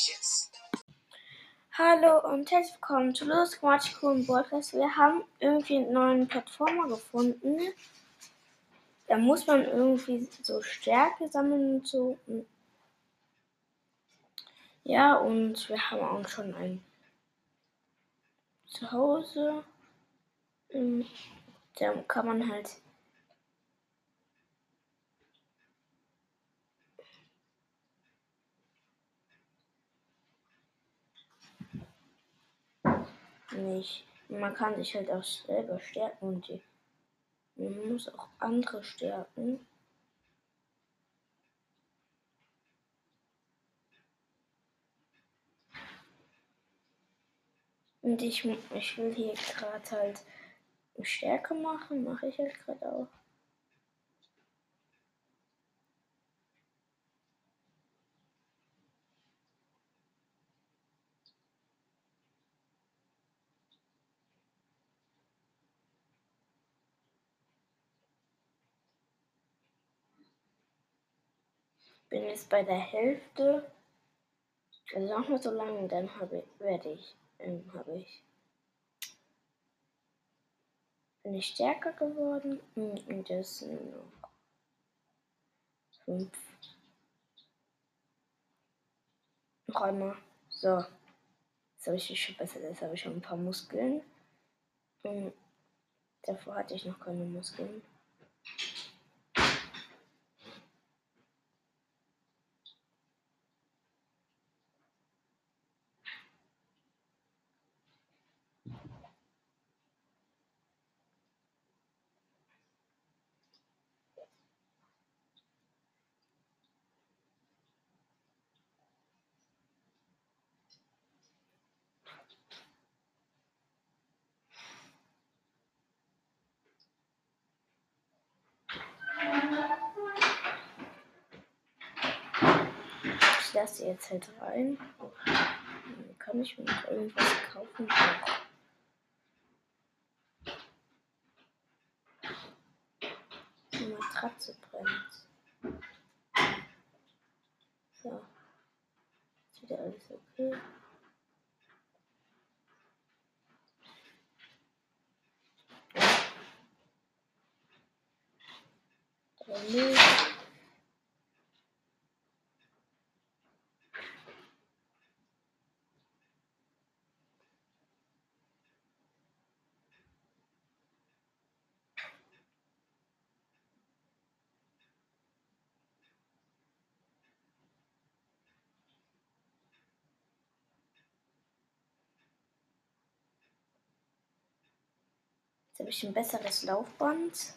Delicious. Hallo und herzlich willkommen zu Los Quatsch Coolen Podcast. Wir haben irgendwie einen neuen Plattformer gefunden. Da muss man irgendwie so Stärke sammeln und so. Ja, und wir haben auch schon ein Zuhause. Da kann man halt nicht. Man kann sich halt auch selber stärken und die, man muss auch andere stärken. Und ich, ich will hier gerade halt Stärke machen, mache ich halt gerade auch. Bin jetzt bei der Hälfte. Also noch mal so lange, dann habe ich, werde ich, ähm, habe ich, bin ich stärker geworden. Hm, und das sind noch fünf. Noch einmal. So. Jetzt habe ich schon besser, jetzt habe ich schon ein paar Muskeln. Und davor hatte ich noch keine Muskeln. Lasse jetzt halt rein. Kann ich mir noch irgendwas kaufen. Die Matratze brennt. So. Ist wieder alles okay. Der Müll. Jetzt habe ich ein besseres Laufband.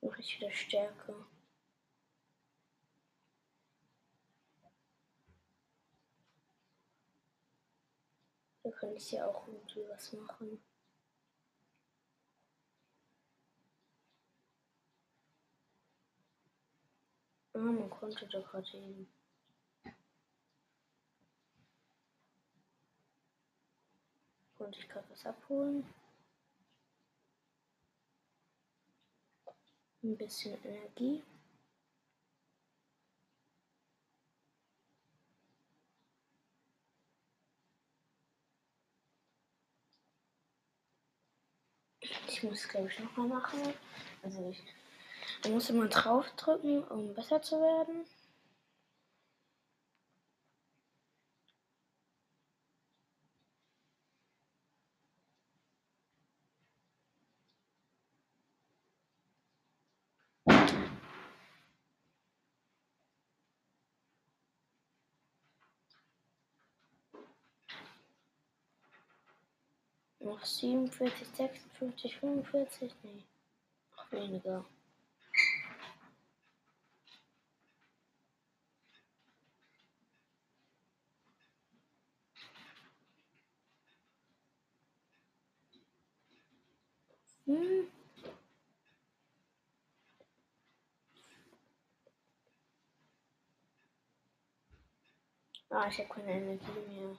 Mache ich wieder Stärke. Da kann ich ja auch irgendwie was machen. Ah, man konnte da gerade eben. Konnte ich gerade was abholen. Ein bisschen Energie. Ich muss glaube ich nochmal machen. Also ich da muss immer draufdrücken, um besser zu werden. Noch 47, 56, 45, nee, noch weniger. Hmm. Aa şey konularına girmiyor.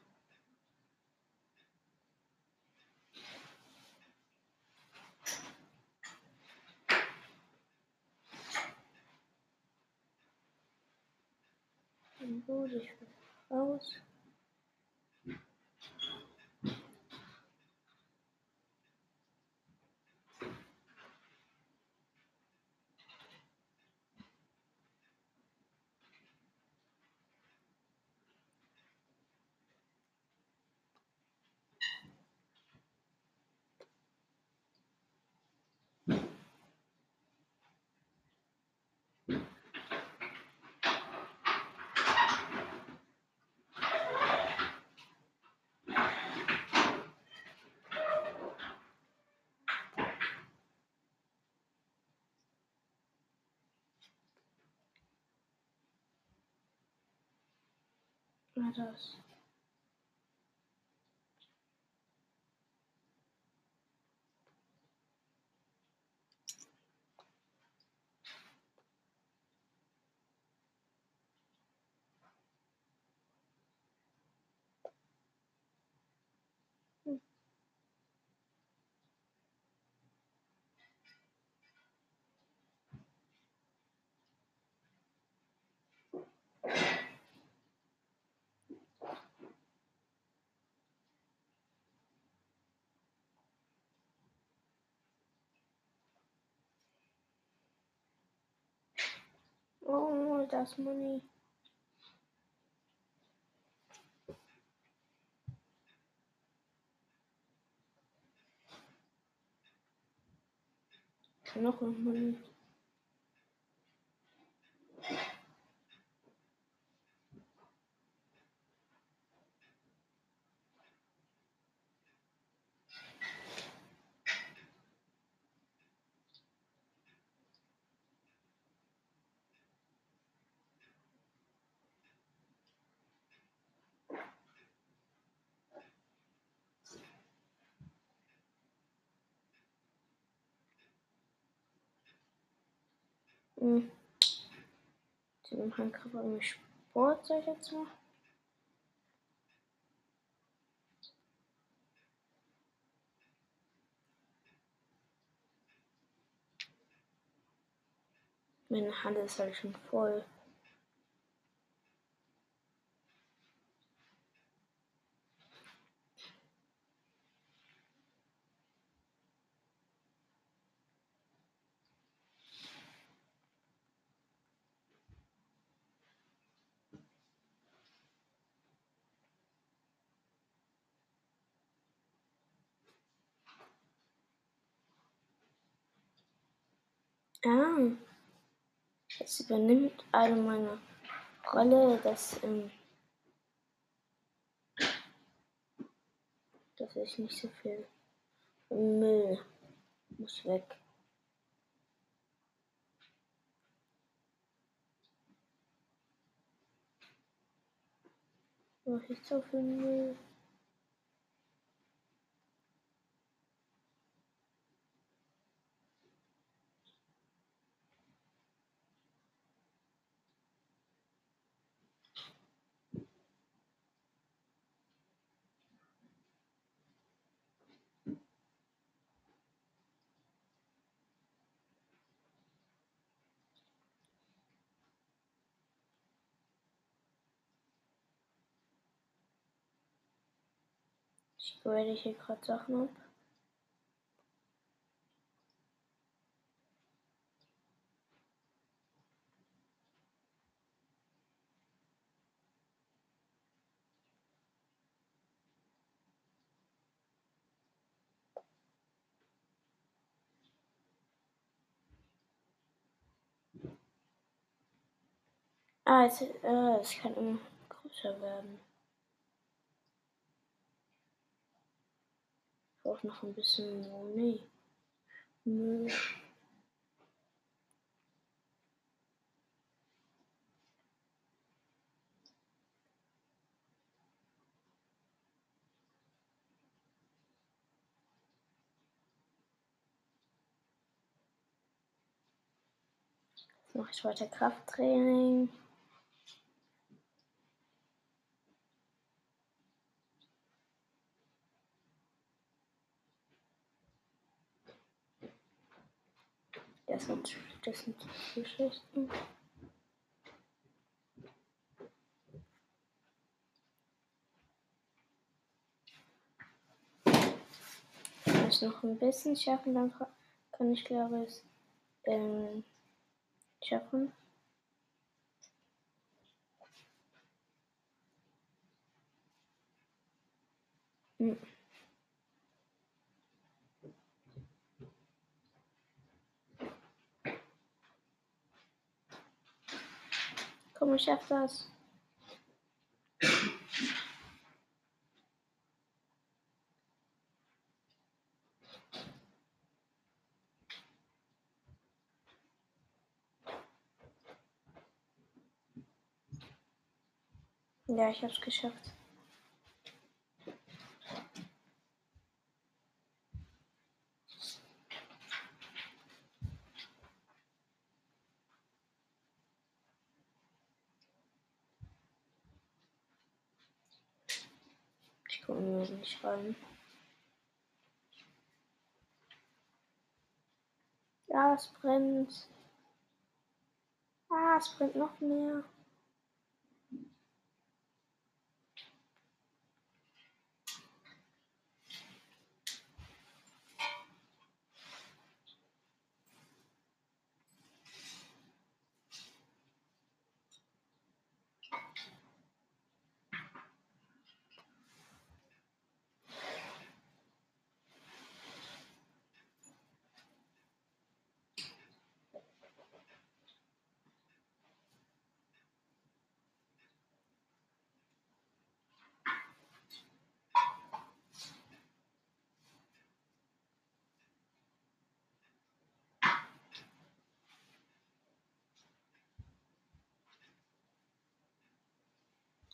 Buraya. Ağuz. Maros. Oh, das Money. Noch Money. Hm. Die machen gerade irgendwie Sport, sag ich jetzt mal. Meine Hand ist halt schon voll. Ah. Es übernimmt eine meine Rolle, dass, ähm, dass ich nicht so viel Müll muss weg. Mach ich so viel Müll. Ich grade hier gerade Sachen ab. Ah, es, äh, es kann immer größer werden. Brauche noch ein bisschen Money. Müll. Jetzt mache ich weiter Krafttraining. das sind, das sind die Geschichten. Wenn ich noch ein bisschen schaffen, dann kann ich glaube ich ähm, schaffen. Hm. Komm, ich schaff das. Ja, ich hab's geschafft. Ich komme nicht rein. Ja, es brennt. Ah, es brennt noch mehr.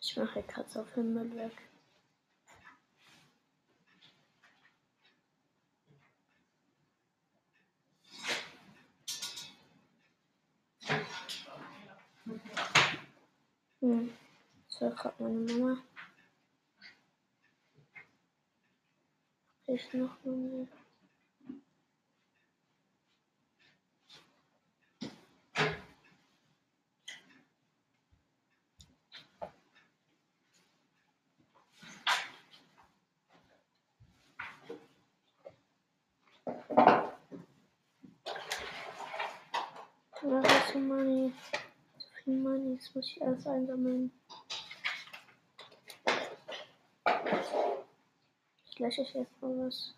Ich mache Katze auf den Müll weg. Hm. So, gerade meine Mama. Ich noch mal. Ja, das ist Money. So viel Money. Das muss ich alles einsammeln. Ich lösche ich jetzt mal was.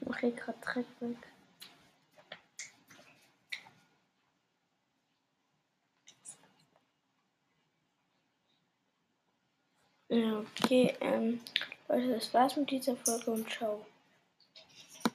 Ich mache hier gerade Dreck weg. Ja, okay, ähm, Leute, das war's mit dieser Folge und ciao.